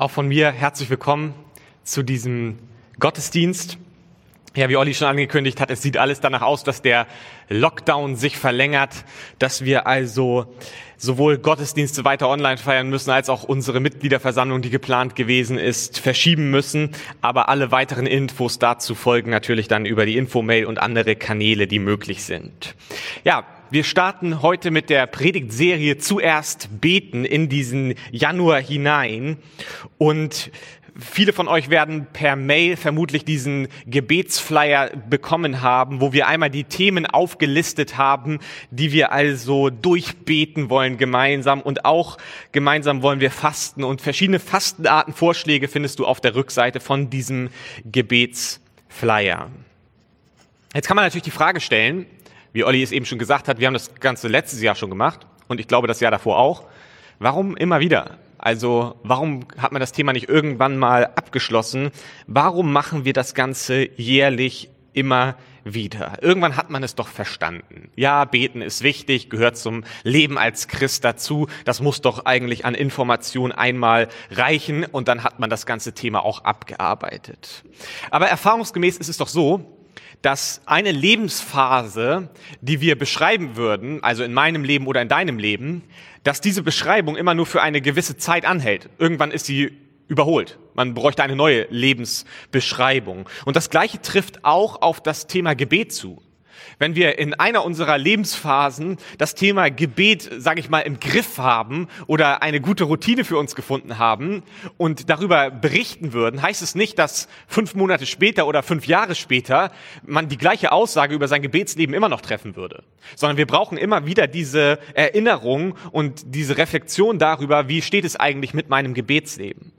Auch von mir herzlich willkommen zu diesem Gottesdienst. Ja, wie Olli schon angekündigt hat, es sieht alles danach aus, dass der Lockdown sich verlängert, dass wir also sowohl Gottesdienste weiter online feiern müssen, als auch unsere Mitgliederversammlung, die geplant gewesen ist, verschieben müssen. Aber alle weiteren Infos dazu folgen natürlich dann über die Infomail und andere Kanäle, die möglich sind. Ja, wir starten heute mit der Predigtserie zuerst beten in diesen Januar hinein. Und Viele von euch werden per Mail vermutlich diesen Gebetsflyer bekommen haben, wo wir einmal die Themen aufgelistet haben, die wir also durchbeten wollen gemeinsam. Und auch gemeinsam wollen wir fasten. Und verschiedene Fastenarten, Vorschläge findest du auf der Rückseite von diesem Gebetsflyer. Jetzt kann man natürlich die Frage stellen, wie Olli es eben schon gesagt hat, wir haben das Ganze letztes Jahr schon gemacht und ich glaube das Jahr davor auch. Warum immer wieder? Also warum hat man das Thema nicht irgendwann mal abgeschlossen? Warum machen wir das Ganze jährlich immer wieder? Irgendwann hat man es doch verstanden. Ja, beten ist wichtig, gehört zum Leben als Christ dazu. Das muss doch eigentlich an Information einmal reichen und dann hat man das ganze Thema auch abgearbeitet. Aber erfahrungsgemäß ist es doch so, dass eine Lebensphase, die wir beschreiben würden, also in meinem Leben oder in deinem Leben, dass diese Beschreibung immer nur für eine gewisse Zeit anhält. Irgendwann ist sie überholt. Man bräuchte eine neue Lebensbeschreibung. Und das Gleiche trifft auch auf das Thema Gebet zu wenn wir in einer unserer Lebensphasen das Thema Gebet, sage ich mal, im Griff haben oder eine gute Routine für uns gefunden haben und darüber berichten würden, heißt es nicht, dass fünf Monate später oder fünf Jahre später man die gleiche Aussage über sein Gebetsleben immer noch treffen würde, sondern wir brauchen immer wieder diese Erinnerung und diese Reflexion darüber, wie steht es eigentlich mit meinem Gebetsleben.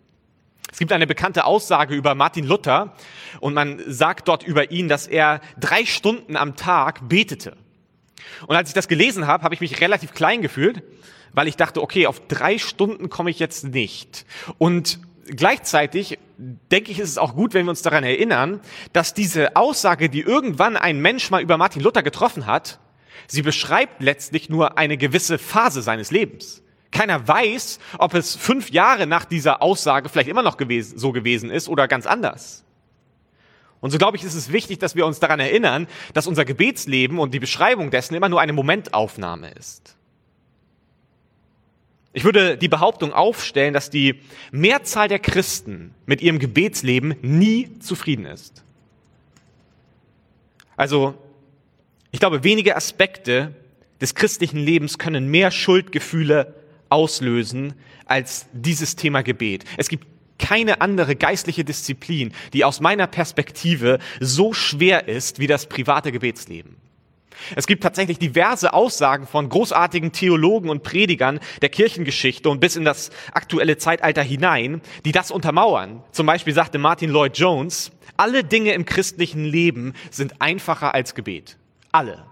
Es gibt eine bekannte Aussage über Martin Luther und man sagt dort über ihn, dass er drei Stunden am Tag betete. Und als ich das gelesen habe, habe ich mich relativ klein gefühlt, weil ich dachte, okay, auf drei Stunden komme ich jetzt nicht. Und gleichzeitig denke ich, ist es auch gut, wenn wir uns daran erinnern, dass diese Aussage, die irgendwann ein Mensch mal über Martin Luther getroffen hat, sie beschreibt letztlich nur eine gewisse Phase seines Lebens. Keiner weiß, ob es fünf Jahre nach dieser Aussage vielleicht immer noch gewesen, so gewesen ist oder ganz anders. Und so glaube ich, ist es wichtig, dass wir uns daran erinnern, dass unser Gebetsleben und die Beschreibung dessen immer nur eine Momentaufnahme ist. Ich würde die Behauptung aufstellen, dass die Mehrzahl der Christen mit ihrem Gebetsleben nie zufrieden ist. Also, ich glaube, wenige Aspekte des christlichen Lebens können mehr Schuldgefühle auslösen als dieses Thema Gebet. Es gibt keine andere geistliche Disziplin, die aus meiner Perspektive so schwer ist wie das private Gebetsleben. Es gibt tatsächlich diverse Aussagen von großartigen Theologen und Predigern der Kirchengeschichte und bis in das aktuelle Zeitalter hinein, die das untermauern. Zum Beispiel sagte Martin Lloyd Jones, alle Dinge im christlichen Leben sind einfacher als Gebet. Alle.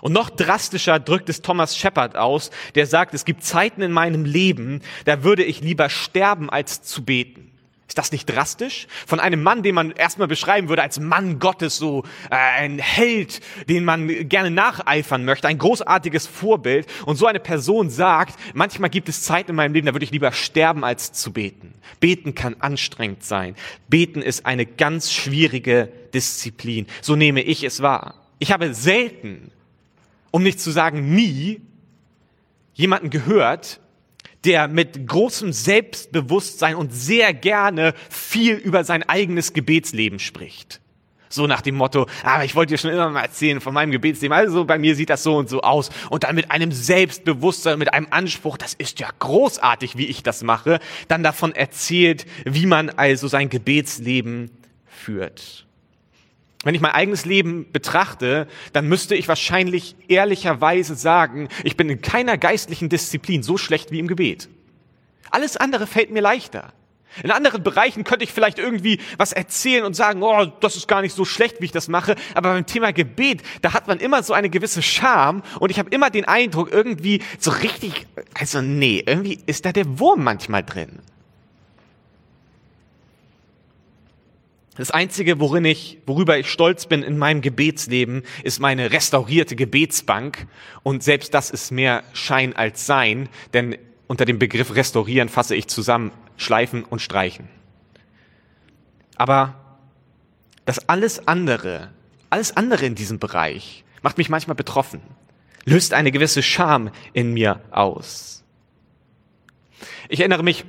Und noch drastischer drückt es Thomas Shepard aus, der sagt, es gibt Zeiten in meinem Leben, da würde ich lieber sterben, als zu beten. Ist das nicht drastisch? Von einem Mann, den man erstmal beschreiben würde als Mann Gottes, so äh, ein Held, den man gerne nacheifern möchte, ein großartiges Vorbild. Und so eine Person sagt, manchmal gibt es Zeiten in meinem Leben, da würde ich lieber sterben, als zu beten. Beten kann anstrengend sein. Beten ist eine ganz schwierige Disziplin. So nehme ich es wahr. Ich habe selten um nicht zu sagen nie, jemanden gehört, der mit großem Selbstbewusstsein und sehr gerne viel über sein eigenes Gebetsleben spricht. So nach dem Motto, aber ah, ich wollte dir schon immer mal erzählen von meinem Gebetsleben. Also bei mir sieht das so und so aus. Und dann mit einem Selbstbewusstsein, mit einem Anspruch, das ist ja großartig, wie ich das mache, dann davon erzählt, wie man also sein Gebetsleben führt. Wenn ich mein eigenes Leben betrachte, dann müsste ich wahrscheinlich ehrlicherweise sagen, ich bin in keiner geistlichen Disziplin so schlecht wie im Gebet. Alles andere fällt mir leichter. In anderen Bereichen könnte ich vielleicht irgendwie was erzählen und sagen, oh, das ist gar nicht so schlecht, wie ich das mache. Aber beim Thema Gebet, da hat man immer so eine gewisse Scham und ich habe immer den Eindruck, irgendwie so richtig, also nee, irgendwie ist da der Wurm manchmal drin. Das Einzige, worin ich, worüber ich stolz bin in meinem Gebetsleben, ist meine restaurierte Gebetsbank. Und selbst das ist mehr Schein als Sein, denn unter dem Begriff restaurieren fasse ich zusammen, schleifen und streichen. Aber das alles andere, alles andere in diesem Bereich macht mich manchmal betroffen, löst eine gewisse Scham in mir aus. Ich erinnere mich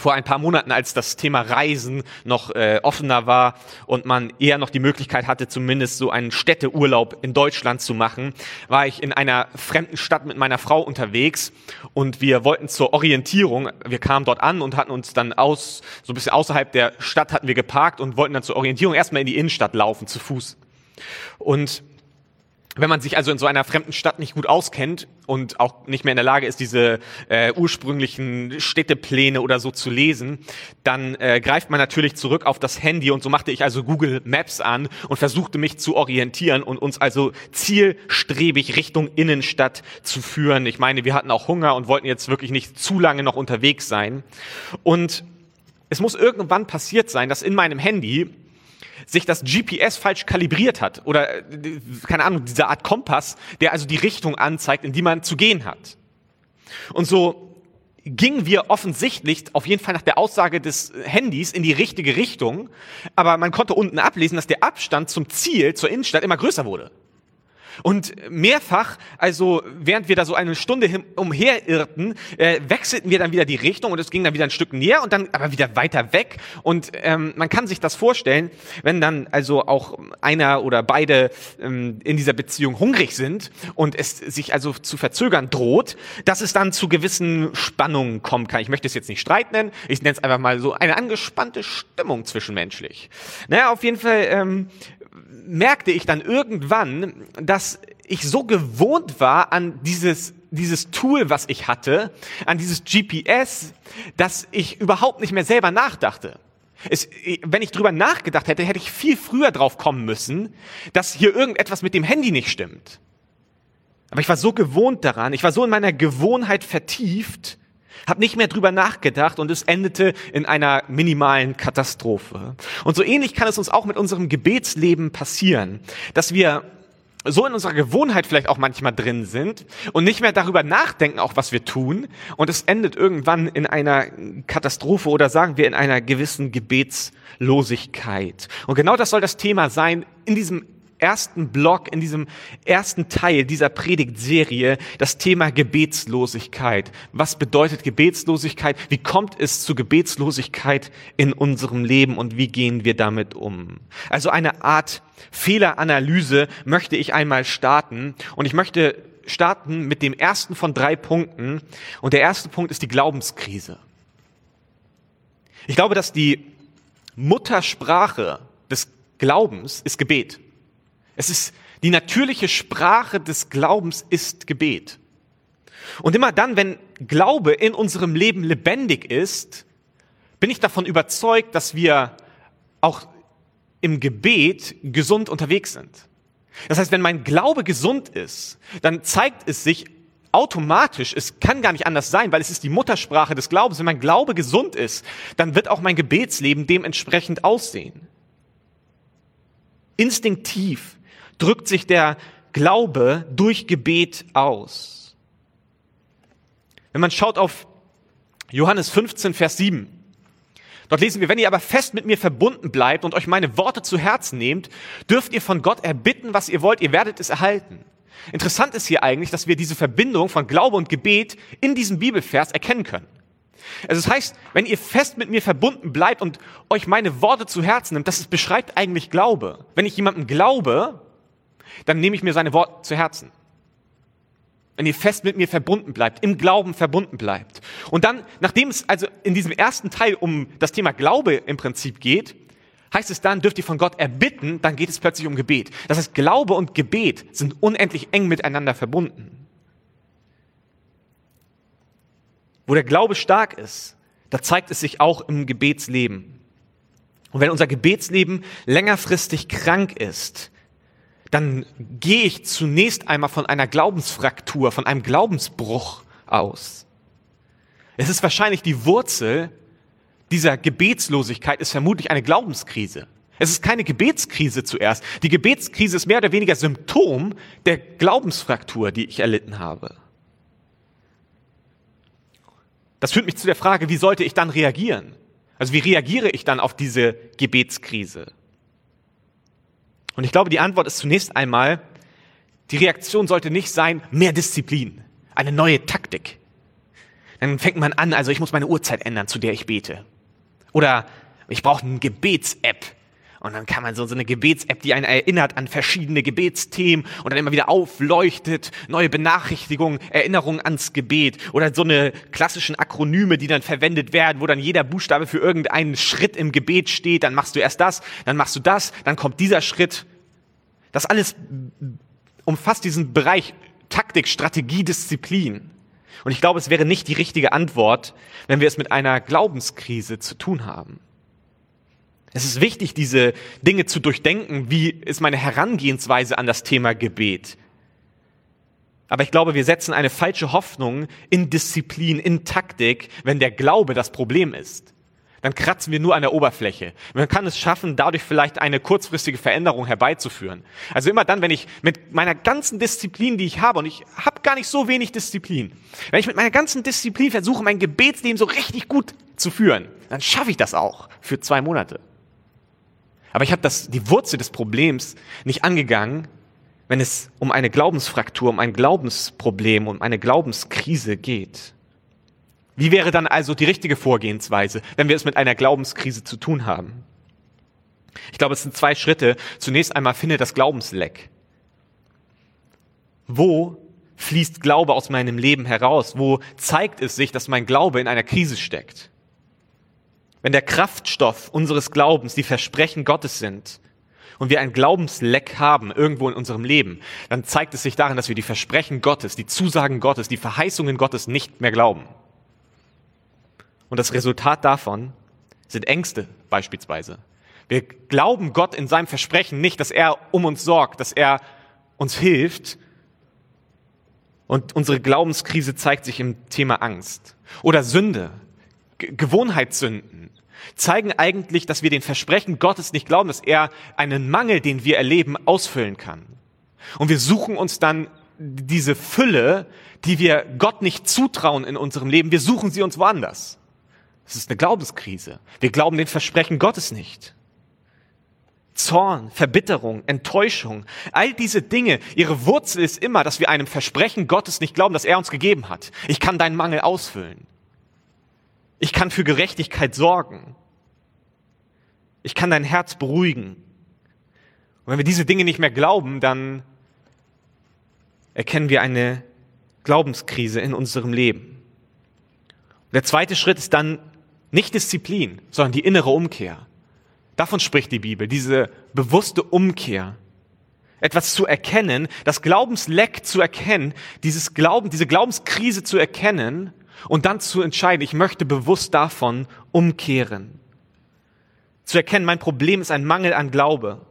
vor ein paar Monaten, als das Thema Reisen noch äh, offener war und man eher noch die Möglichkeit hatte, zumindest so einen Städteurlaub in Deutschland zu machen, war ich in einer fremden Stadt mit meiner Frau unterwegs und wir wollten zur Orientierung, wir kamen dort an und hatten uns dann aus, so ein bisschen außerhalb der Stadt hatten wir geparkt und wollten dann zur Orientierung erstmal in die Innenstadt laufen, zu Fuß. Und wenn man sich also in so einer fremden Stadt nicht gut auskennt und auch nicht mehr in der Lage ist, diese äh, ursprünglichen Städtepläne oder so zu lesen, dann äh, greift man natürlich zurück auf das Handy und so machte ich also Google Maps an und versuchte mich zu orientieren und uns also zielstrebig Richtung Innenstadt zu führen. Ich meine, wir hatten auch Hunger und wollten jetzt wirklich nicht zu lange noch unterwegs sein. Und es muss irgendwann passiert sein, dass in meinem Handy sich das GPS falsch kalibriert hat oder äh, keine Ahnung, diese Art Kompass, der also die Richtung anzeigt, in die man zu gehen hat. Und so gingen wir offensichtlich auf jeden Fall nach der Aussage des Handys in die richtige Richtung, aber man konnte unten ablesen, dass der Abstand zum Ziel, zur Innenstadt immer größer wurde. Und mehrfach, also während wir da so eine Stunde umherirrten, äh, wechselten wir dann wieder die Richtung und es ging dann wieder ein Stück näher und dann aber wieder weiter weg. Und ähm, man kann sich das vorstellen, wenn dann also auch einer oder beide ähm, in dieser Beziehung hungrig sind und es sich also zu verzögern droht, dass es dann zu gewissen Spannungen kommen kann. Ich möchte es jetzt nicht Streit nennen, ich nenne es einfach mal so eine angespannte Stimmung zwischenmenschlich. Naja, auf jeden Fall ähm, merkte ich dann irgendwann, dass ich so gewohnt war an dieses, dieses Tool, was ich hatte, an dieses GPS, dass ich überhaupt nicht mehr selber nachdachte. Es, wenn ich drüber nachgedacht hätte, hätte ich viel früher drauf kommen müssen, dass hier irgendetwas mit dem Handy nicht stimmt. Aber ich war so gewohnt daran, ich war so in meiner Gewohnheit vertieft, habe nicht mehr drüber nachgedacht und es endete in einer minimalen Katastrophe. Und so ähnlich kann es uns auch mit unserem Gebetsleben passieren, dass wir so in unserer Gewohnheit vielleicht auch manchmal drin sind und nicht mehr darüber nachdenken, auch was wir tun. Und es endet irgendwann in einer Katastrophe oder sagen wir in einer gewissen Gebetslosigkeit. Und genau das soll das Thema sein in diesem ersten Block, in diesem ersten Teil dieser Predigtserie das Thema Gebetslosigkeit. Was bedeutet Gebetslosigkeit? Wie kommt es zu Gebetslosigkeit in unserem Leben und wie gehen wir damit um? Also eine Art Fehleranalyse möchte ich einmal starten und ich möchte starten mit dem ersten von drei Punkten und der erste Punkt ist die Glaubenskrise. Ich glaube, dass die Muttersprache des Glaubens ist Gebet. Es ist die natürliche Sprache des Glaubens ist Gebet. Und immer dann, wenn Glaube in unserem Leben lebendig ist, bin ich davon überzeugt, dass wir auch im Gebet gesund unterwegs sind. Das heißt, wenn mein Glaube gesund ist, dann zeigt es sich automatisch, es kann gar nicht anders sein, weil es ist die Muttersprache des Glaubens. Wenn mein Glaube gesund ist, dann wird auch mein Gebetsleben dementsprechend aussehen. Instinktiv drückt sich der Glaube durch Gebet aus. Wenn man schaut auf Johannes 15, Vers 7, dort lesen wir, wenn ihr aber fest mit mir verbunden bleibt und euch meine Worte zu Herzen nehmt, dürft ihr von Gott erbitten, was ihr wollt, ihr werdet es erhalten. Interessant ist hier eigentlich, dass wir diese Verbindung von Glaube und Gebet in diesem Bibelvers erkennen können. Also das heißt, wenn ihr fest mit mir verbunden bleibt und euch meine Worte zu Herzen nimmt, das beschreibt eigentlich Glaube. Wenn ich jemandem glaube, dann nehme ich mir seine Worte zu Herzen. Wenn ihr fest mit mir verbunden bleibt, im Glauben verbunden bleibt. Und dann, nachdem es also in diesem ersten Teil um das Thema Glaube im Prinzip geht, heißt es dann, dürft ihr von Gott erbitten, dann geht es plötzlich um Gebet. Das heißt, Glaube und Gebet sind unendlich eng miteinander verbunden. Wo der Glaube stark ist, da zeigt es sich auch im Gebetsleben. Und wenn unser Gebetsleben längerfristig krank ist, dann gehe ich zunächst einmal von einer Glaubensfraktur, von einem Glaubensbruch aus. Es ist wahrscheinlich die Wurzel dieser Gebetslosigkeit, ist vermutlich eine Glaubenskrise. Es ist keine Gebetskrise zuerst. Die Gebetskrise ist mehr oder weniger Symptom der Glaubensfraktur, die ich erlitten habe. Das führt mich zu der Frage, wie sollte ich dann reagieren? Also wie reagiere ich dann auf diese Gebetskrise? Und ich glaube, die Antwort ist zunächst einmal, die Reaktion sollte nicht sein, mehr Disziplin, eine neue Taktik. Dann fängt man an, also ich muss meine Uhrzeit ändern, zu der ich bete. Oder ich brauche eine Gebets-App. Und dann kann man so, so eine Gebets-App, die einen erinnert an verschiedene Gebetsthemen und dann immer wieder aufleuchtet, neue Benachrichtigungen, Erinnerungen ans Gebet oder so eine klassischen Akronyme, die dann verwendet werden, wo dann jeder Buchstabe für irgendeinen Schritt im Gebet steht. Dann machst du erst das, dann machst du das, dann kommt dieser Schritt. Das alles umfasst diesen Bereich Taktik, Strategie, Disziplin. Und ich glaube, es wäre nicht die richtige Antwort, wenn wir es mit einer Glaubenskrise zu tun haben. Es ist wichtig, diese Dinge zu durchdenken. Wie ist meine Herangehensweise an das Thema Gebet? Aber ich glaube, wir setzen eine falsche Hoffnung in Disziplin, in Taktik, wenn der Glaube das Problem ist. Dann kratzen wir nur an der Oberfläche. Man kann es schaffen, dadurch vielleicht eine kurzfristige Veränderung herbeizuführen. Also immer dann, wenn ich mit meiner ganzen Disziplin, die ich habe, und ich habe gar nicht so wenig Disziplin, wenn ich mit meiner ganzen Disziplin versuche, mein Gebetsleben so richtig gut zu führen, dann schaffe ich das auch für zwei Monate. Aber ich habe die Wurzel des Problems nicht angegangen, wenn es um eine Glaubensfraktur, um ein Glaubensproblem, um eine Glaubenskrise geht. Wie wäre dann also die richtige Vorgehensweise, wenn wir es mit einer Glaubenskrise zu tun haben? Ich glaube, es sind zwei Schritte. Zunächst einmal finde das Glaubensleck. Wo fließt Glaube aus meinem Leben heraus? Wo zeigt es sich, dass mein Glaube in einer Krise steckt? Wenn der Kraftstoff unseres Glaubens die Versprechen Gottes sind und wir ein Glaubensleck haben irgendwo in unserem Leben, dann zeigt es sich darin, dass wir die Versprechen Gottes, die Zusagen Gottes, die Verheißungen Gottes nicht mehr glauben. Und das Resultat davon sind Ängste beispielsweise. Wir glauben Gott in seinem Versprechen nicht, dass er um uns sorgt, dass er uns hilft. Und unsere Glaubenskrise zeigt sich im Thema Angst oder Sünde. Gewohnheitssünden zeigen eigentlich, dass wir den Versprechen Gottes nicht glauben, dass er einen Mangel, den wir erleben, ausfüllen kann. Und wir suchen uns dann diese Fülle, die wir Gott nicht zutrauen in unserem Leben, wir suchen sie uns woanders. Es ist eine Glaubenskrise. Wir glauben den Versprechen Gottes nicht. Zorn, Verbitterung, Enttäuschung, all diese Dinge, ihre Wurzel ist immer, dass wir einem Versprechen Gottes nicht glauben, das er uns gegeben hat. Ich kann deinen Mangel ausfüllen. Ich kann für Gerechtigkeit sorgen. Ich kann dein Herz beruhigen. Und wenn wir diese Dinge nicht mehr glauben, dann erkennen wir eine Glaubenskrise in unserem Leben. Und der zweite Schritt ist dann nicht Disziplin, sondern die innere Umkehr. Davon spricht die Bibel, diese bewusste Umkehr. Etwas zu erkennen, das Glaubensleck zu erkennen, dieses Glauben, diese Glaubenskrise zu erkennen und dann zu entscheiden, ich möchte bewusst davon umkehren. Zu erkennen, mein Problem ist ein Mangel an Glaube.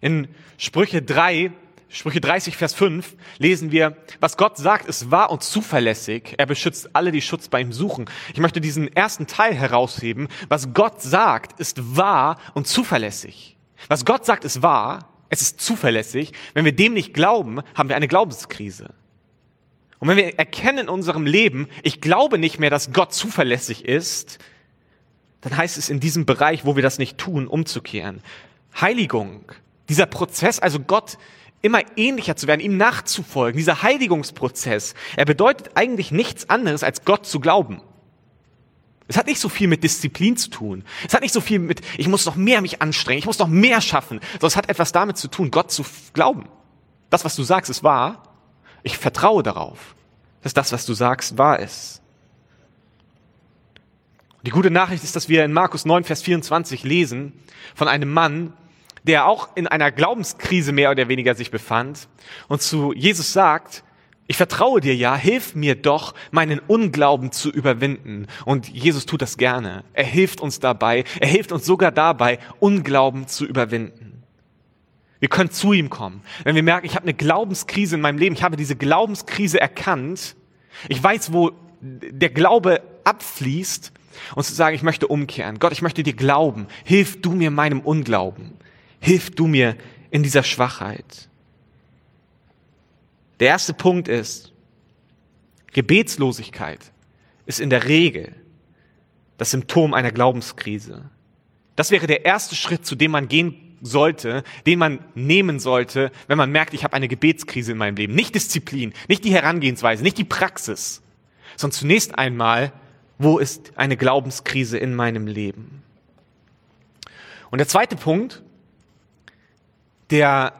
In Sprüche 3, Sprüche 30, Vers 5 lesen wir, was Gott sagt, ist wahr und zuverlässig. Er beschützt alle, die Schutz bei ihm suchen. Ich möchte diesen ersten Teil herausheben. Was Gott sagt, ist wahr und zuverlässig. Was Gott sagt, ist wahr. Es ist zuverlässig. Wenn wir dem nicht glauben, haben wir eine Glaubenskrise. Und wenn wir erkennen in unserem Leben, ich glaube nicht mehr, dass Gott zuverlässig ist, dann heißt es in diesem Bereich, wo wir das nicht tun, umzukehren. Heiligung, dieser Prozess, also Gott immer ähnlicher zu werden, ihm nachzufolgen, dieser Heiligungsprozess, er bedeutet eigentlich nichts anderes, als Gott zu glauben. Es hat nicht so viel mit Disziplin zu tun. Es hat nicht so viel mit, ich muss noch mehr mich anstrengen, ich muss noch mehr schaffen, sondern es hat etwas damit zu tun, Gott zu glauben. Das, was du sagst, ist wahr ich vertraue darauf, dass das, was du sagst, wahr ist. Die gute Nachricht ist, dass wir in Markus 9, Vers 24 lesen von einem Mann, der auch in einer Glaubenskrise mehr oder weniger sich befand und zu Jesus sagt, ich vertraue dir ja, hilf mir doch, meinen Unglauben zu überwinden. Und Jesus tut das gerne. Er hilft uns dabei. Er hilft uns sogar dabei, Unglauben zu überwinden. Wir können zu ihm kommen. Wenn wir merken, ich habe eine Glaubenskrise in meinem Leben, ich habe diese Glaubenskrise erkannt, ich weiß, wo der Glaube abfließt und zu sagen, ich möchte umkehren. Gott, ich möchte dir glauben. Hilf du mir meinem Unglauben. Hilf du mir in dieser Schwachheit. Der erste Punkt ist, Gebetslosigkeit ist in der Regel das Symptom einer Glaubenskrise. Das wäre der erste Schritt, zu dem man gehen sollte, den man nehmen sollte, wenn man merkt, ich habe eine Gebetskrise in meinem Leben. Nicht Disziplin, nicht die Herangehensweise, nicht die Praxis, sondern zunächst einmal, wo ist eine Glaubenskrise in meinem Leben? Und der zweite Punkt, der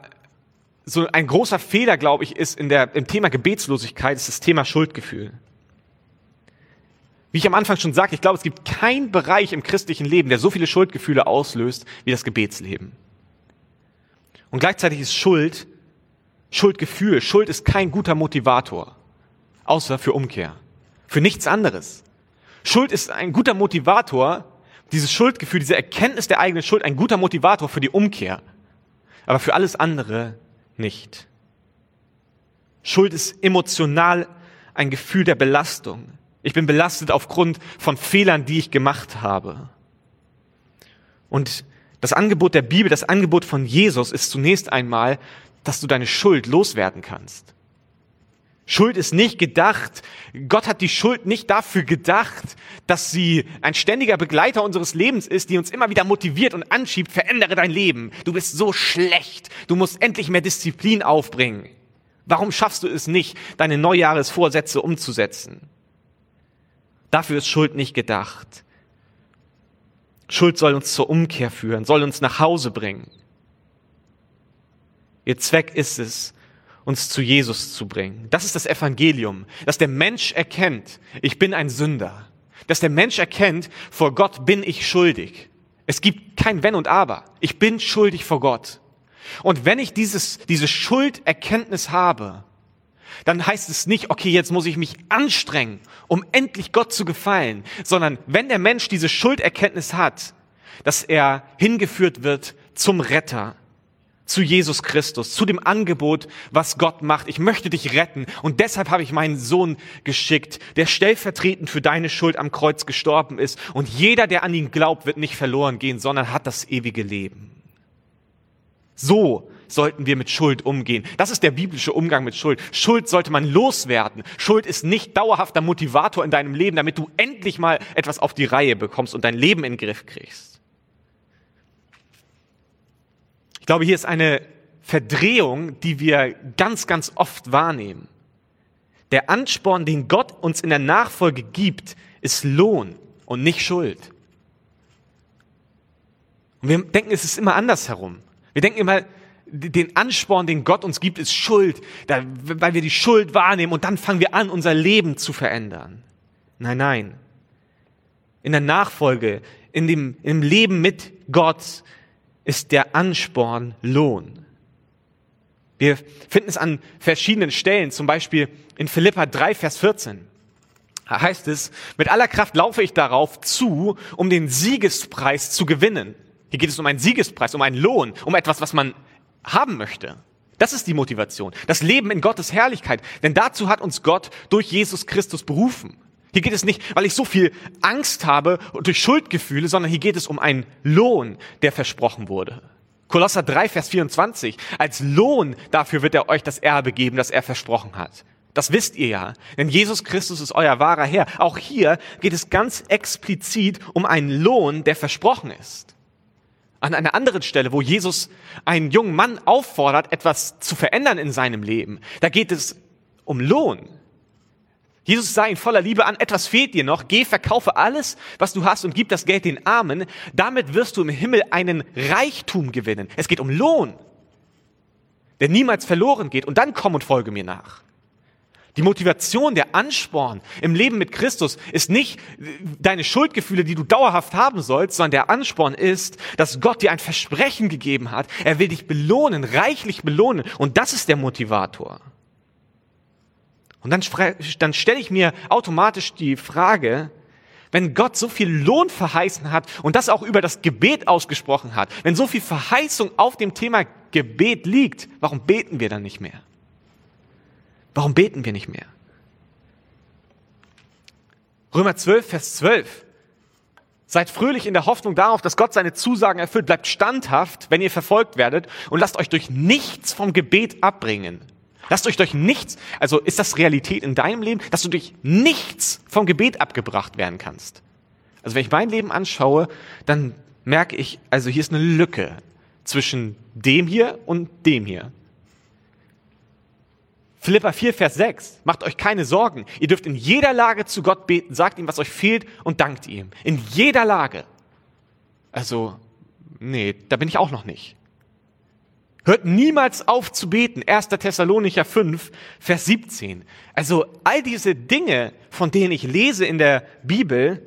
so ein großer Fehler, glaube ich, ist in der, im Thema Gebetslosigkeit, ist das Thema Schuldgefühl. Wie ich am Anfang schon sagte, ich glaube, es gibt keinen Bereich im christlichen Leben, der so viele Schuldgefühle auslöst wie das Gebetsleben. Und gleichzeitig ist Schuld, Schuldgefühl, Schuld ist kein guter Motivator, außer für Umkehr, für nichts anderes. Schuld ist ein guter Motivator, dieses Schuldgefühl, diese Erkenntnis der eigenen Schuld, ein guter Motivator für die Umkehr, aber für alles andere nicht. Schuld ist emotional ein Gefühl der Belastung. Ich bin belastet aufgrund von Fehlern, die ich gemacht habe. Und das Angebot der Bibel, das Angebot von Jesus ist zunächst einmal, dass du deine Schuld loswerden kannst. Schuld ist nicht gedacht, Gott hat die Schuld nicht dafür gedacht, dass sie ein ständiger Begleiter unseres Lebens ist, die uns immer wieder motiviert und anschiebt, verändere dein Leben. Du bist so schlecht, du musst endlich mehr Disziplin aufbringen. Warum schaffst du es nicht, deine Neujahresvorsätze umzusetzen? Dafür ist Schuld nicht gedacht. Schuld soll uns zur Umkehr führen, soll uns nach Hause bringen. Ihr Zweck ist es, uns zu Jesus zu bringen. Das ist das Evangelium, dass der Mensch erkennt, ich bin ein Sünder. Dass der Mensch erkennt, vor Gott bin ich schuldig. Es gibt kein Wenn und Aber. Ich bin schuldig vor Gott. Und wenn ich dieses, diese Schulderkenntnis habe, dann heißt es nicht, okay, jetzt muss ich mich anstrengen, um endlich Gott zu gefallen, sondern wenn der Mensch diese Schulderkenntnis hat, dass er hingeführt wird zum Retter, zu Jesus Christus, zu dem Angebot, was Gott macht. Ich möchte dich retten und deshalb habe ich meinen Sohn geschickt, der stellvertretend für deine Schuld am Kreuz gestorben ist. Und jeder, der an ihn glaubt, wird nicht verloren gehen, sondern hat das ewige Leben. So sollten wir mit Schuld umgehen. Das ist der biblische Umgang mit Schuld. Schuld sollte man loswerden. Schuld ist nicht dauerhafter Motivator in deinem Leben, damit du endlich mal etwas auf die Reihe bekommst und dein Leben in den Griff kriegst. Ich glaube, hier ist eine Verdrehung, die wir ganz, ganz oft wahrnehmen. Der Ansporn, den Gott uns in der Nachfolge gibt, ist Lohn und nicht Schuld. Und wir denken, es ist immer andersherum. Wir denken immer, den Ansporn, den Gott uns gibt, ist Schuld, weil wir die Schuld wahrnehmen und dann fangen wir an, unser Leben zu verändern. Nein, nein. In der Nachfolge, in dem, im Leben mit Gott ist der Ansporn Lohn. Wir finden es an verschiedenen Stellen, zum Beispiel in Philippa 3, Vers 14. Da heißt es, mit aller Kraft laufe ich darauf zu, um den Siegespreis zu gewinnen. Hier geht es um einen Siegespreis, um einen Lohn, um etwas, was man haben möchte. Das ist die Motivation. Das Leben in Gottes Herrlichkeit. Denn dazu hat uns Gott durch Jesus Christus berufen. Hier geht es nicht, weil ich so viel Angst habe durch Schuldgefühle, sondern hier geht es um einen Lohn, der versprochen wurde. Kolosser 3, Vers 24. Als Lohn dafür wird er euch das Erbe geben, das er versprochen hat. Das wisst ihr ja, denn Jesus Christus ist euer wahrer Herr. Auch hier geht es ganz explizit um einen Lohn, der versprochen ist. An einer anderen Stelle, wo Jesus einen jungen Mann auffordert, etwas zu verändern in seinem Leben, da geht es um Lohn. Jesus sah ihn voller Liebe an, etwas fehlt dir noch, geh, verkaufe alles, was du hast und gib das Geld den Armen, damit wirst du im Himmel einen Reichtum gewinnen. Es geht um Lohn, der niemals verloren geht und dann komm und folge mir nach. Die Motivation, der Ansporn im Leben mit Christus ist nicht deine Schuldgefühle, die du dauerhaft haben sollst, sondern der Ansporn ist, dass Gott dir ein Versprechen gegeben hat. Er will dich belohnen, reichlich belohnen. Und das ist der Motivator. Und dann, dann stelle ich mir automatisch die Frage, wenn Gott so viel Lohn verheißen hat und das auch über das Gebet ausgesprochen hat, wenn so viel Verheißung auf dem Thema Gebet liegt, warum beten wir dann nicht mehr? Warum beten wir nicht mehr? Römer 12, Vers 12. Seid fröhlich in der Hoffnung darauf, dass Gott seine Zusagen erfüllt. Bleibt standhaft, wenn ihr verfolgt werdet und lasst euch durch nichts vom Gebet abbringen. Dass du durch nichts, also ist das Realität in deinem Leben, dass du durch nichts vom Gebet abgebracht werden kannst. Also wenn ich mein Leben anschaue, dann merke ich, also hier ist eine Lücke zwischen dem hier und dem hier. Philippa 4, Vers 6. Macht euch keine Sorgen. Ihr dürft in jeder Lage zu Gott beten, sagt ihm, was euch fehlt und dankt ihm. In jeder Lage. Also, nee, da bin ich auch noch nicht. Hört niemals auf zu beten. 1. Thessalonicher 5, Vers 17. Also all diese Dinge, von denen ich lese in der Bibel,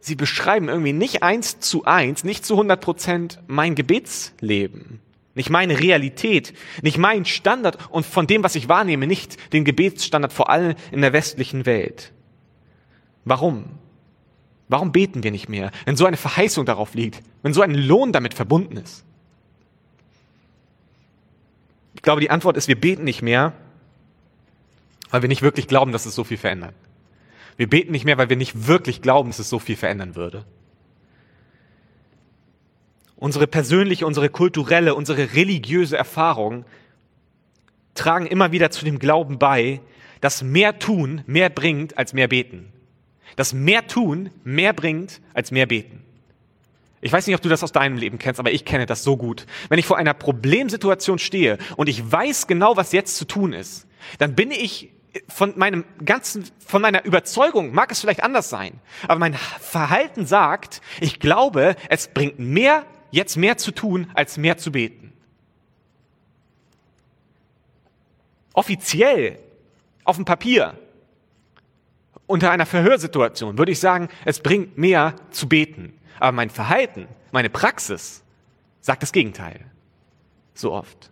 sie beschreiben irgendwie nicht eins zu eins, nicht zu 100 Prozent mein Gebetsleben. Nicht meine Realität, nicht mein Standard und von dem, was ich wahrnehme, nicht den Gebetsstandard, vor allem in der westlichen Welt. Warum? Warum beten wir nicht mehr, wenn so eine Verheißung darauf liegt, wenn so ein Lohn damit verbunden ist? Ich glaube, die Antwort ist, wir beten nicht mehr, weil wir nicht wirklich glauben, dass es so viel verändert. Wir beten nicht mehr, weil wir nicht wirklich glauben, dass es so viel verändern würde. Unsere persönliche, unsere kulturelle, unsere religiöse Erfahrung tragen immer wieder zu dem Glauben bei, dass mehr tun mehr bringt als mehr beten. Dass mehr tun mehr bringt als mehr beten. Ich weiß nicht, ob du das aus deinem Leben kennst, aber ich kenne das so gut. Wenn ich vor einer Problemsituation stehe und ich weiß genau, was jetzt zu tun ist, dann bin ich von meinem ganzen, von meiner Überzeugung, mag es vielleicht anders sein, aber mein Verhalten sagt, ich glaube, es bringt mehr jetzt mehr zu tun, als mehr zu beten. Offiziell, auf dem Papier, unter einer Verhörsituation würde ich sagen, es bringt mehr zu beten. Aber mein Verhalten, meine Praxis sagt das Gegenteil. So oft.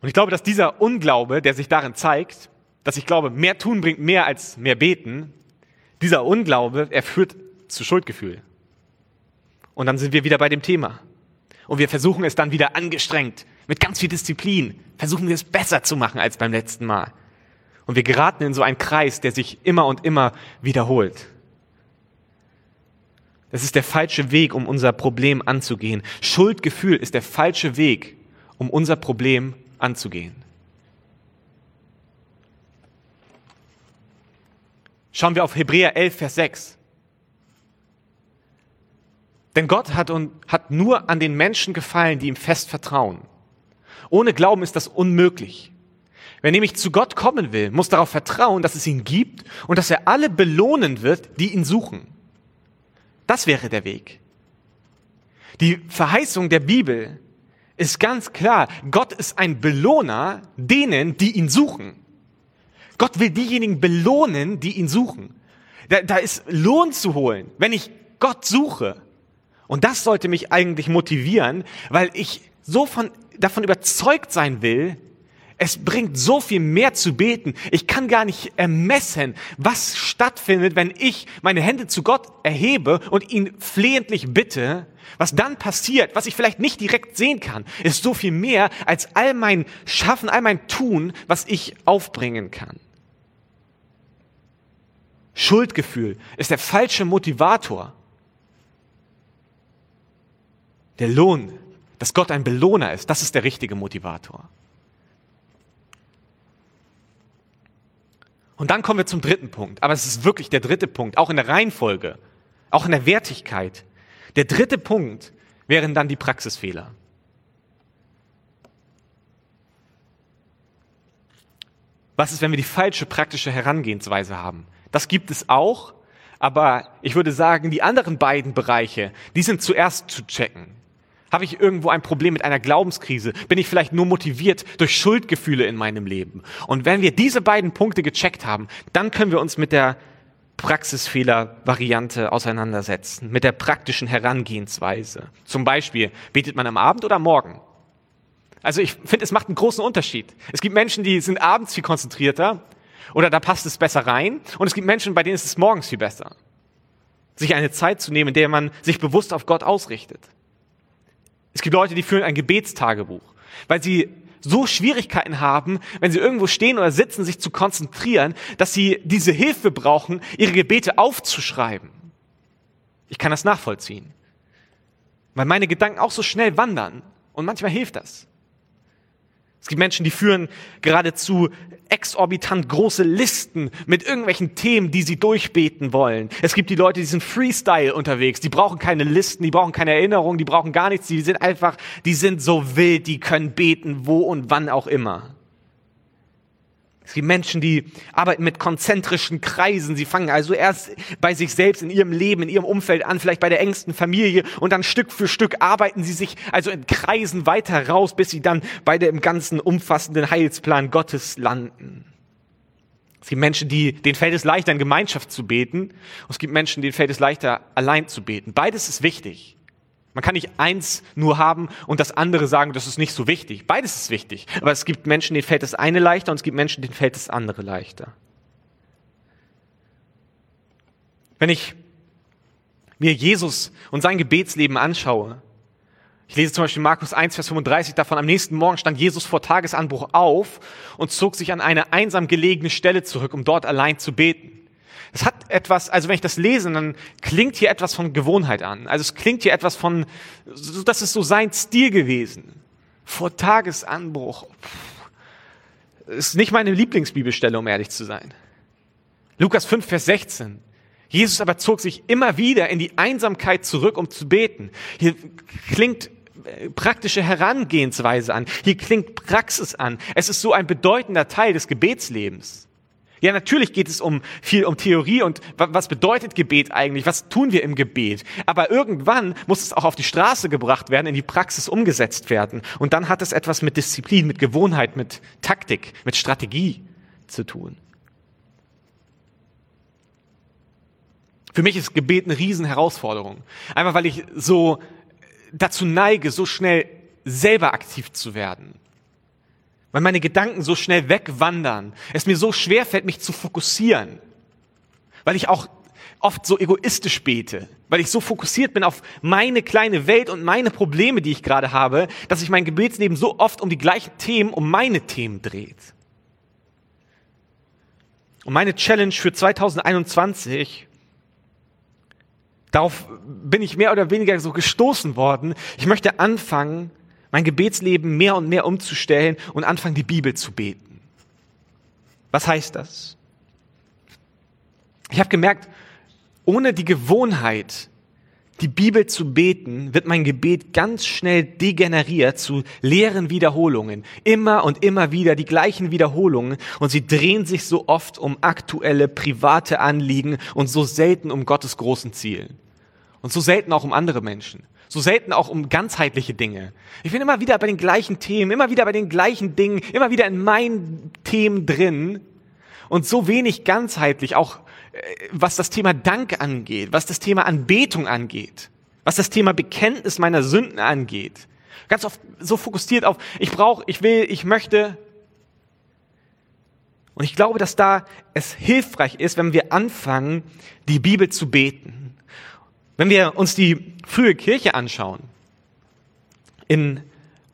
Und ich glaube, dass dieser Unglaube, der sich darin zeigt, dass ich glaube, mehr tun bringt mehr als mehr beten, dieser Unglaube, er führt zu Schuldgefühl. Und dann sind wir wieder bei dem Thema. Und wir versuchen es dann wieder angestrengt, mit ganz viel Disziplin, versuchen wir es besser zu machen als beim letzten Mal. Und wir geraten in so einen Kreis, der sich immer und immer wiederholt. Das ist der falsche Weg, um unser Problem anzugehen. Schuldgefühl ist der falsche Weg, um unser Problem anzugehen. Schauen wir auf Hebräer 11, Vers 6. Denn Gott hat, und, hat nur an den Menschen gefallen, die ihm fest vertrauen. Ohne Glauben ist das unmöglich. Wer nämlich zu Gott kommen will, muss darauf vertrauen, dass es ihn gibt und dass er alle belohnen wird, die ihn suchen. Das wäre der Weg. Die Verheißung der Bibel ist ganz klar. Gott ist ein Belohner denen, die ihn suchen. Gott will diejenigen belohnen, die ihn suchen. Da, da ist Lohn zu holen, wenn ich Gott suche. Und das sollte mich eigentlich motivieren, weil ich so von, davon überzeugt sein will, es bringt so viel mehr zu beten. Ich kann gar nicht ermessen, was stattfindet, wenn ich meine Hände zu Gott erhebe und ihn flehentlich bitte. Was dann passiert, was ich vielleicht nicht direkt sehen kann, ist so viel mehr als all mein Schaffen, all mein Tun, was ich aufbringen kann. Schuldgefühl ist der falsche Motivator. Der Lohn, dass Gott ein Belohner ist, das ist der richtige Motivator. Und dann kommen wir zum dritten Punkt. Aber es ist wirklich der dritte Punkt, auch in der Reihenfolge, auch in der Wertigkeit. Der dritte Punkt wären dann die Praxisfehler. Was ist, wenn wir die falsche praktische Herangehensweise haben? Das gibt es auch, aber ich würde sagen, die anderen beiden Bereiche, die sind zuerst zu checken. Habe ich irgendwo ein Problem mit einer Glaubenskrise? Bin ich vielleicht nur motiviert durch Schuldgefühle in meinem Leben? Und wenn wir diese beiden Punkte gecheckt haben, dann können wir uns mit der Praxisfehler-Variante auseinandersetzen, mit der praktischen Herangehensweise. Zum Beispiel, betet man am Abend oder Morgen? Also ich finde, es macht einen großen Unterschied. Es gibt Menschen, die sind abends viel konzentrierter oder da passt es besser rein. Und es gibt Menschen, bei denen ist es morgens viel besser. Sich eine Zeit zu nehmen, in der man sich bewusst auf Gott ausrichtet. Es gibt Leute, die führen ein Gebetstagebuch, weil sie so Schwierigkeiten haben, wenn sie irgendwo stehen oder sitzen, sich zu konzentrieren, dass sie diese Hilfe brauchen, ihre Gebete aufzuschreiben. Ich kann das nachvollziehen. weil meine Gedanken auch so schnell wandern und manchmal hilft das. Es gibt Menschen, die führen geradezu exorbitant große Listen mit irgendwelchen Themen, die sie durchbeten wollen. Es gibt die Leute, die sind Freestyle unterwegs, die brauchen keine Listen, die brauchen keine Erinnerungen, die brauchen gar nichts, die sind einfach, die sind so wild, die können beten, wo und wann auch immer. Es gibt Menschen, die arbeiten mit konzentrischen Kreisen. Sie fangen also erst bei sich selbst in ihrem Leben, in ihrem Umfeld an, vielleicht bei der engsten Familie und dann Stück für Stück arbeiten sie sich also in Kreisen weiter raus, bis sie dann bei dem ganzen umfassenden Heilsplan Gottes landen. Es gibt Menschen, die, denen fällt es leichter, in Gemeinschaft zu beten. Und es gibt Menschen, denen fällt es leichter, allein zu beten. Beides ist wichtig. Man kann nicht eins nur haben und das andere sagen, das ist nicht so wichtig. Beides ist wichtig. Aber es gibt Menschen, denen fällt das eine leichter und es gibt Menschen, denen fällt das andere leichter. Wenn ich mir Jesus und sein Gebetsleben anschaue, ich lese zum Beispiel Markus 1, Vers 35 davon, am nächsten Morgen stand Jesus vor Tagesanbruch auf und zog sich an eine einsam gelegene Stelle zurück, um dort allein zu beten. Es hat etwas, also wenn ich das lese, dann klingt hier etwas von Gewohnheit an. Also es klingt hier etwas von, das ist so sein Stil gewesen. Vor Tagesanbruch. Pff, ist nicht meine Lieblingsbibelstelle, um ehrlich zu sein. Lukas 5, Vers 16. Jesus aber zog sich immer wieder in die Einsamkeit zurück, um zu beten. Hier klingt äh, praktische Herangehensweise an. Hier klingt Praxis an. Es ist so ein bedeutender Teil des Gebetslebens. Ja, natürlich geht es um viel um Theorie und was bedeutet Gebet eigentlich? Was tun wir im Gebet? Aber irgendwann muss es auch auf die Straße gebracht werden, in die Praxis umgesetzt werden. Und dann hat es etwas mit Disziplin, mit Gewohnheit, mit Taktik, mit Strategie zu tun. Für mich ist Gebet eine Riesenherausforderung. Einfach weil ich so dazu neige, so schnell selber aktiv zu werden weil meine Gedanken so schnell wegwandern, es mir so schwer fällt, mich zu fokussieren, weil ich auch oft so egoistisch bete, weil ich so fokussiert bin auf meine kleine Welt und meine Probleme, die ich gerade habe, dass sich mein Gebetsleben so oft um die gleichen Themen, um meine Themen dreht. Und meine Challenge für 2021, darauf bin ich mehr oder weniger so gestoßen worden, ich möchte anfangen, mein Gebetsleben mehr und mehr umzustellen und anfangen, die Bibel zu beten. Was heißt das? Ich habe gemerkt, ohne die Gewohnheit, die Bibel zu beten, wird mein Gebet ganz schnell degeneriert zu leeren Wiederholungen. Immer und immer wieder die gleichen Wiederholungen und sie drehen sich so oft um aktuelle, private Anliegen und so selten um Gottes großen Zielen. Und so selten auch um andere Menschen. So selten auch um ganzheitliche Dinge. Ich bin immer wieder bei den gleichen Themen, immer wieder bei den gleichen Dingen, immer wieder in meinen Themen drin und so wenig ganzheitlich, auch äh, was das Thema Dank angeht, was das Thema Anbetung angeht, was das Thema Bekenntnis meiner Sünden angeht. Ganz oft so fokussiert auf, ich brauche, ich will, ich möchte. Und ich glaube, dass da es hilfreich ist, wenn wir anfangen, die Bibel zu beten wenn wir uns die frühe Kirche anschauen, in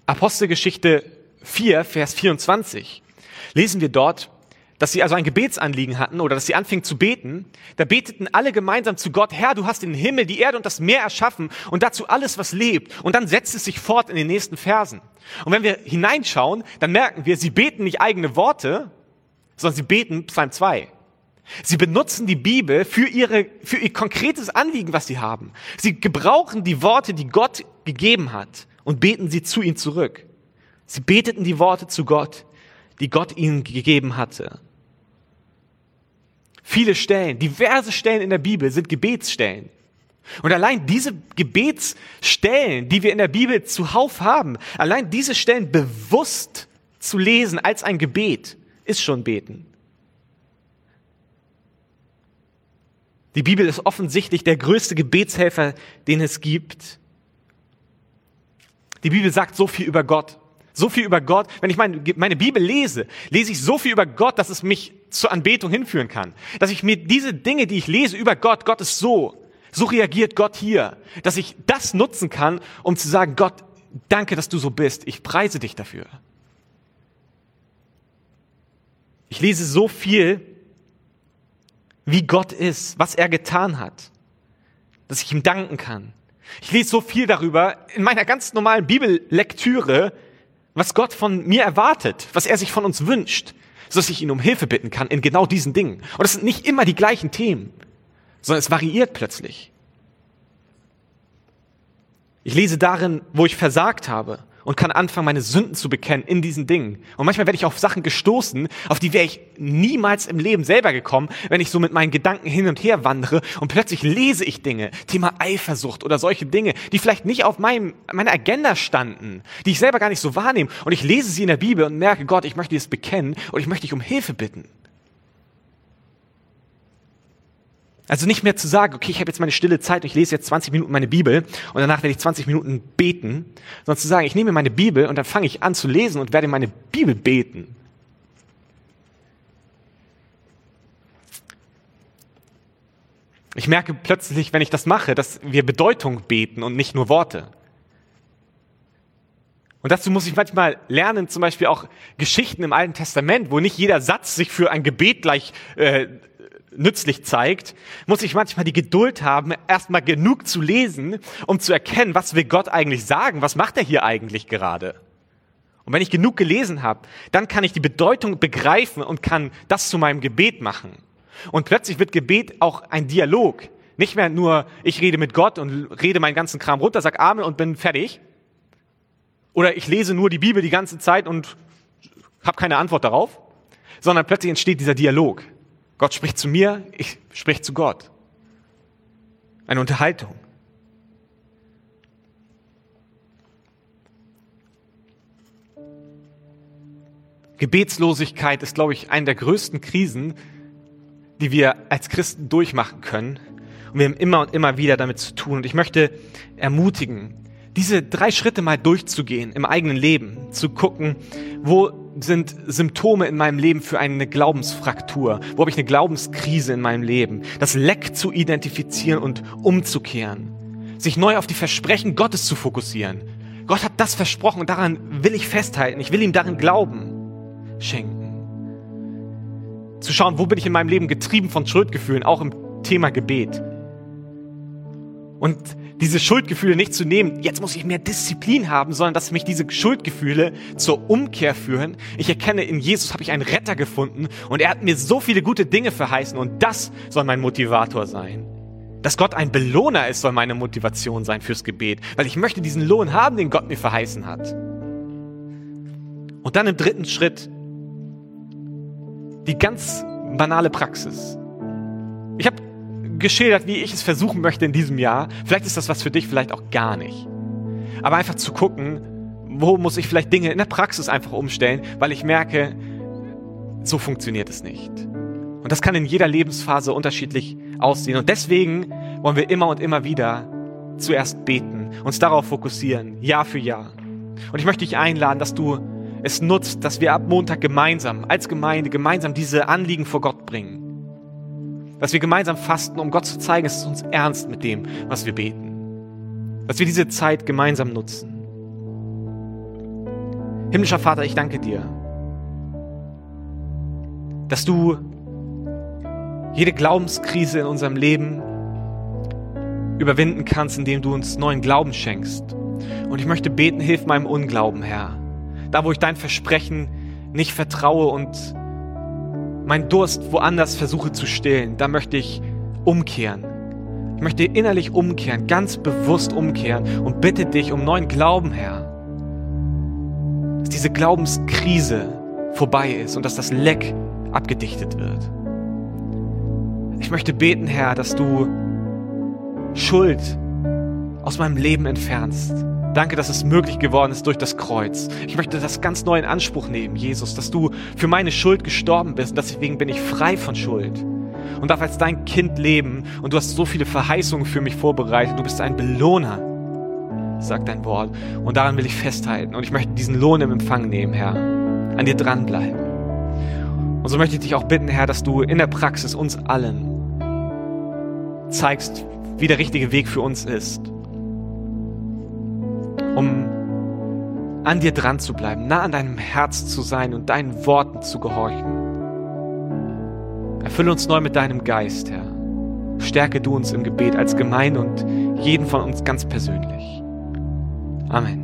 Apostelgeschichte 4, Vers 24, lesen wir dort, dass sie also ein Gebetsanliegen hatten oder dass sie anfingen zu beten. Da beteten alle gemeinsam zu Gott, Herr, du hast den Himmel, die Erde und das Meer erschaffen und dazu alles, was lebt. Und dann setzt es sich fort in den nächsten Versen. Und wenn wir hineinschauen, dann merken wir, sie beten nicht eigene Worte, sondern sie beten Psalm 2. Sie benutzen die Bibel für, ihre, für ihr konkretes Anliegen, was sie haben. Sie gebrauchen die Worte, die Gott gegeben hat und beten sie zu ihm zurück. Sie beteten die Worte zu Gott, die Gott ihnen gegeben hatte. Viele Stellen, diverse Stellen in der Bibel sind Gebetsstellen. Und allein diese Gebetsstellen, die wir in der Bibel zuhauf haben, allein diese Stellen bewusst zu lesen als ein Gebet, ist schon beten. Die Bibel ist offensichtlich der größte Gebetshelfer, den es gibt. Die Bibel sagt so viel über Gott. So viel über Gott. Wenn ich meine, meine Bibel lese, lese ich so viel über Gott, dass es mich zur Anbetung hinführen kann. Dass ich mir diese Dinge, die ich lese über Gott, Gott ist so, so reagiert Gott hier, dass ich das nutzen kann, um zu sagen, Gott, danke, dass du so bist. Ich preise dich dafür. Ich lese so viel wie Gott ist, was er getan hat, dass ich ihm danken kann, Ich lese so viel darüber in meiner ganz normalen Bibellektüre, was Gott von mir erwartet, was er sich von uns wünscht, sodass ich ihn um Hilfe bitten kann in genau diesen Dingen. Und es sind nicht immer die gleichen Themen, sondern es variiert plötzlich. Ich lese darin, wo ich versagt habe und kann anfangen, meine Sünden zu bekennen in diesen Dingen. Und manchmal werde ich auf Sachen gestoßen, auf die wäre ich niemals im Leben selber gekommen, wenn ich so mit meinen Gedanken hin und her wandere und plötzlich lese ich Dinge, Thema Eifersucht oder solche Dinge, die vielleicht nicht auf meinem, meiner Agenda standen, die ich selber gar nicht so wahrnehme. Und ich lese sie in der Bibel und merke, Gott, ich möchte das bekennen und ich möchte dich um Hilfe bitten. Also nicht mehr zu sagen, okay, ich habe jetzt meine stille Zeit und ich lese jetzt 20 Minuten meine Bibel und danach werde ich 20 Minuten beten, sondern zu sagen, ich nehme meine Bibel und dann fange ich an zu lesen und werde meine Bibel beten. Ich merke plötzlich, wenn ich das mache, dass wir Bedeutung beten und nicht nur Worte. Und dazu muss ich manchmal lernen, zum Beispiel auch Geschichten im Alten Testament, wo nicht jeder Satz sich für ein Gebet gleich äh, nützlich zeigt, muss ich manchmal die Geduld haben, erstmal genug zu lesen, um zu erkennen, was will Gott eigentlich sagen, was macht er hier eigentlich gerade. Und wenn ich genug gelesen habe, dann kann ich die Bedeutung begreifen und kann das zu meinem Gebet machen. Und plötzlich wird Gebet auch ein Dialog. Nicht mehr nur, ich rede mit Gott und rede meinen ganzen Kram runter, sag Amen und bin fertig. Oder ich lese nur die Bibel die ganze Zeit und habe keine Antwort darauf. Sondern plötzlich entsteht dieser Dialog. Gott spricht zu mir, ich spreche zu Gott. Eine Unterhaltung. Gebetslosigkeit ist, glaube ich, eine der größten Krisen, die wir als Christen durchmachen können. Und wir haben immer und immer wieder damit zu tun. Und ich möchte ermutigen, diese drei Schritte mal durchzugehen im eigenen Leben, zu gucken, wo sind Symptome in meinem Leben für eine Glaubensfraktur, wo habe ich eine Glaubenskrise in meinem Leben, das Leck zu identifizieren und umzukehren, sich neu auf die Versprechen Gottes zu fokussieren. Gott hat das versprochen und daran will ich festhalten, ich will ihm darin Glauben schenken. Zu schauen, wo bin ich in meinem Leben getrieben von Schuldgefühlen, auch im Thema Gebet. Und diese Schuldgefühle nicht zu nehmen, jetzt muss ich mehr Disziplin haben, sondern dass mich diese Schuldgefühle zur Umkehr führen. Ich erkenne, in Jesus habe ich einen Retter gefunden und er hat mir so viele gute Dinge verheißen und das soll mein Motivator sein. Dass Gott ein Belohner ist, soll meine Motivation sein fürs Gebet, weil ich möchte diesen Lohn haben, den Gott mir verheißen hat. Und dann im dritten Schritt die ganz banale Praxis. Ich habe geschildert, wie ich es versuchen möchte in diesem Jahr. Vielleicht ist das was für dich, vielleicht auch gar nicht. Aber einfach zu gucken, wo muss ich vielleicht Dinge in der Praxis einfach umstellen, weil ich merke, so funktioniert es nicht. Und das kann in jeder Lebensphase unterschiedlich aussehen. Und deswegen wollen wir immer und immer wieder zuerst beten, uns darauf fokussieren, Jahr für Jahr. Und ich möchte dich einladen, dass du es nutzt, dass wir ab Montag gemeinsam, als Gemeinde, gemeinsam diese Anliegen vor Gott bringen dass wir gemeinsam fasten, um Gott zu zeigen, es ist uns ernst mit dem, was wir beten. Dass wir diese Zeit gemeinsam nutzen. Himmlischer Vater, ich danke dir, dass du jede Glaubenskrise in unserem Leben überwinden kannst, indem du uns neuen Glauben schenkst. Und ich möchte beten, hilf meinem Unglauben, Herr. Da, wo ich dein Versprechen nicht vertraue und meinen Durst woanders versuche zu stillen, da möchte ich umkehren. Ich möchte innerlich umkehren, ganz bewusst umkehren und bitte dich um neuen Glauben, Herr. Dass diese Glaubenskrise vorbei ist und dass das Leck abgedichtet wird. Ich möchte beten, Herr, dass du Schuld aus meinem Leben entfernst Danke, dass es möglich geworden ist durch das Kreuz. Ich möchte das ganz neu in Anspruch nehmen, Jesus, dass du für meine Schuld gestorben bist und deswegen bin ich frei von Schuld und darf als dein Kind leben und du hast so viele Verheißungen für mich vorbereitet. Du bist ein Belohner, sagt dein Wort. Und daran will ich festhalten und ich möchte diesen Lohn im Empfang nehmen, Herr. An dir dranbleiben. Und so möchte ich dich auch bitten, Herr, dass du in der Praxis uns allen zeigst, wie der richtige Weg für uns ist um an dir dran zu bleiben, nah an deinem Herz zu sein und deinen Worten zu gehorchen. Erfülle uns neu mit deinem Geist, Herr. Stärke du uns im Gebet als Gemeinde und jeden von uns ganz persönlich. Amen.